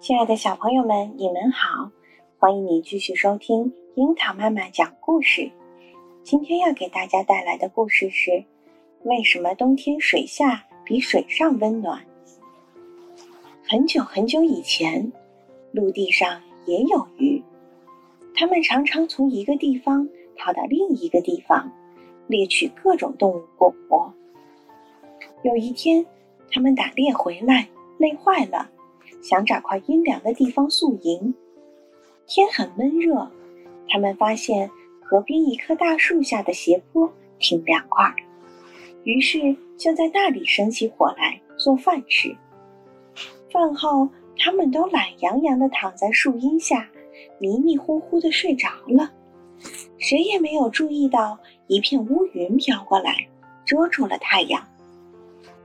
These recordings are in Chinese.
亲爱的小朋友们，你们好！欢迎你继续收听樱桃妈妈讲故事。今天要给大家带来的故事是：为什么冬天水下比水上温暖？很久很久以前，陆地上也有鱼，它们常常从一个地方跑到另一个地方，猎取各种动物过活。有一天，它们打猎回来，累坏了。想找块阴凉的地方宿营，天很闷热，他们发现河边一棵大树下的斜坡挺凉快，于是就在那里生起火来做饭吃。饭后，他们都懒洋洋地躺在树荫下，迷迷糊糊地睡着了，谁也没有注意到一片乌云飘过来，遮住了太阳。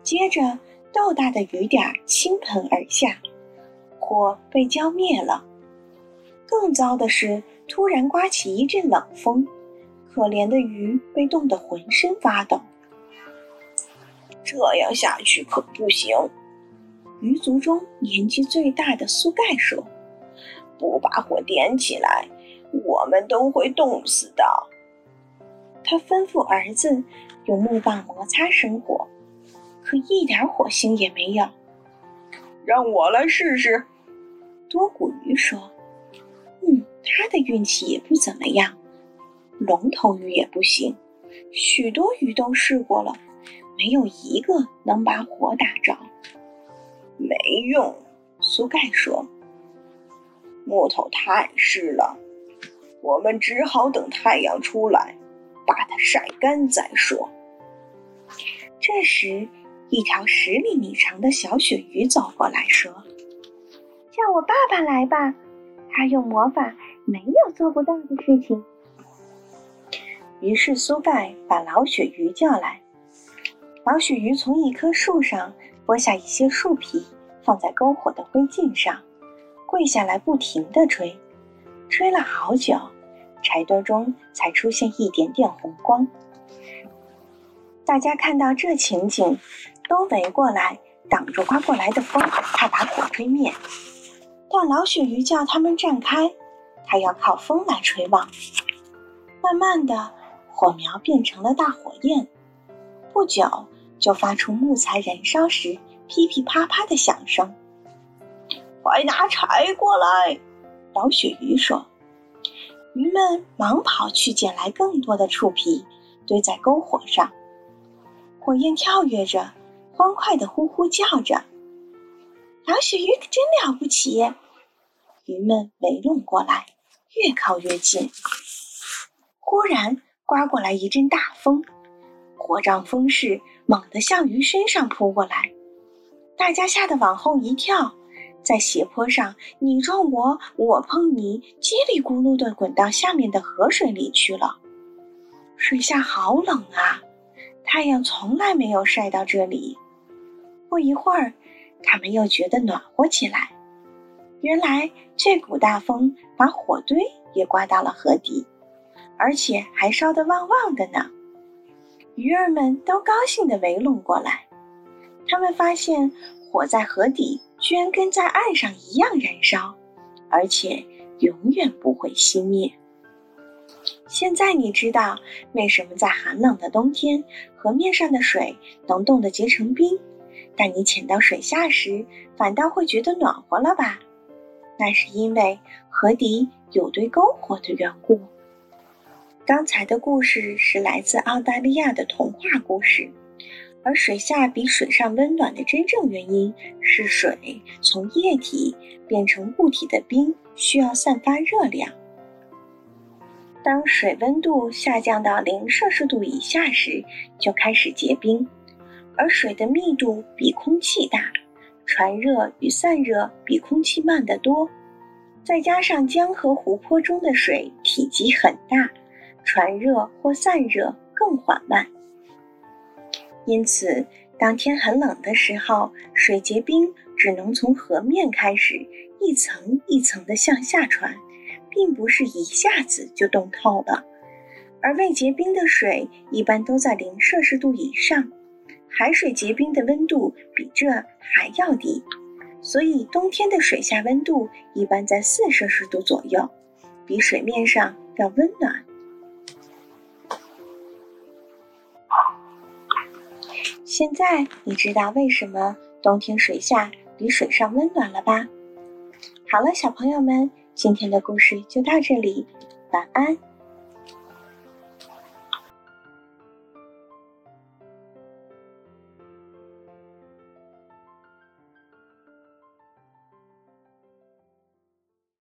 接着，豆大的雨点倾盆而下。火被浇灭了。更糟的是，突然刮起一阵冷风，可怜的鱼被冻得浑身发抖。这样下去可不行。鱼族中年纪最大的苏盖说：“不把火点起来，我们都会冻死的。”他吩咐儿子用木棒摩擦生火，可一点火星也没有。让我来试试。多骨鱼说：“嗯，他的运气也不怎么样。龙头鱼也不行，许多鱼都试过了，没有一个能把火打着。没用。”苏盖说：“木头太湿了，我们只好等太阳出来，把它晒干再说。”这时，一条十厘米长的小鳕鱼走过来说。叫我爸爸来吧，他用魔法没有做不到的事情。于是苏盖把老鳕鱼叫来，老鳕鱼从一棵树上剥下一些树皮，放在篝火的灰烬上，跪下来不停地吹，吹了好久，柴堆中才出现一点点红光。大家看到这情景，都围过来挡住刮过来的风，怕把火吹灭。但老鳕鱼叫他们站开，它要靠风来吹旺。慢慢的，火苗变成了大火焰，不久就发出木材燃烧时噼噼啪啪的响声。快拿柴过来！老鳕鱼说。鱼们忙跑去捡来更多的树皮，堆在篝火上。火焰跳跃着，欢快的呼呼叫着。老鳕鱼可真了不起！鱼们围拢过来，越靠越近。忽然刮过来一阵大风，火仗风势猛地向鱼身上扑过来，大家吓得往后一跳，在斜坡上你撞我，我碰你，叽里咕噜地滚到下面的河水里去了。水下好冷啊，太阳从来没有晒到这里。不一会儿。他们又觉得暖和起来。原来这股大风把火堆也刮到了河底，而且还烧得旺旺的呢。鱼儿们都高兴地围拢过来。他们发现火在河底居然跟在岸上一样燃烧，而且永远不会熄灭。现在你知道为什么在寒冷的冬天，河面上的水能冻得结成冰？但你潜到水下时，反倒会觉得暖和了吧？那是因为河底有堆篝火的缘故。刚才的故事是来自澳大利亚的童话故事，而水下比水上温暖的真正原因是水从液体变成固体的冰需要散发热量。当水温度下降到零摄氏度以下时，就开始结冰。而水的密度比空气大，传热与散热比空气慢得多。再加上江河湖泊中的水体积很大，传热或散热更缓慢。因此，当天很冷的时候，水结冰只能从河面开始，一层一层地向下传，并不是一下子就冻透了。而未结冰的水一般都在零摄氏度以上。海水结冰的温度比这还要低，所以冬天的水下温度一般在四摄氏度左右，比水面上要温暖。现在你知道为什么冬天水下比水上温暖了吧？好了，小朋友们，今天的故事就到这里，晚安。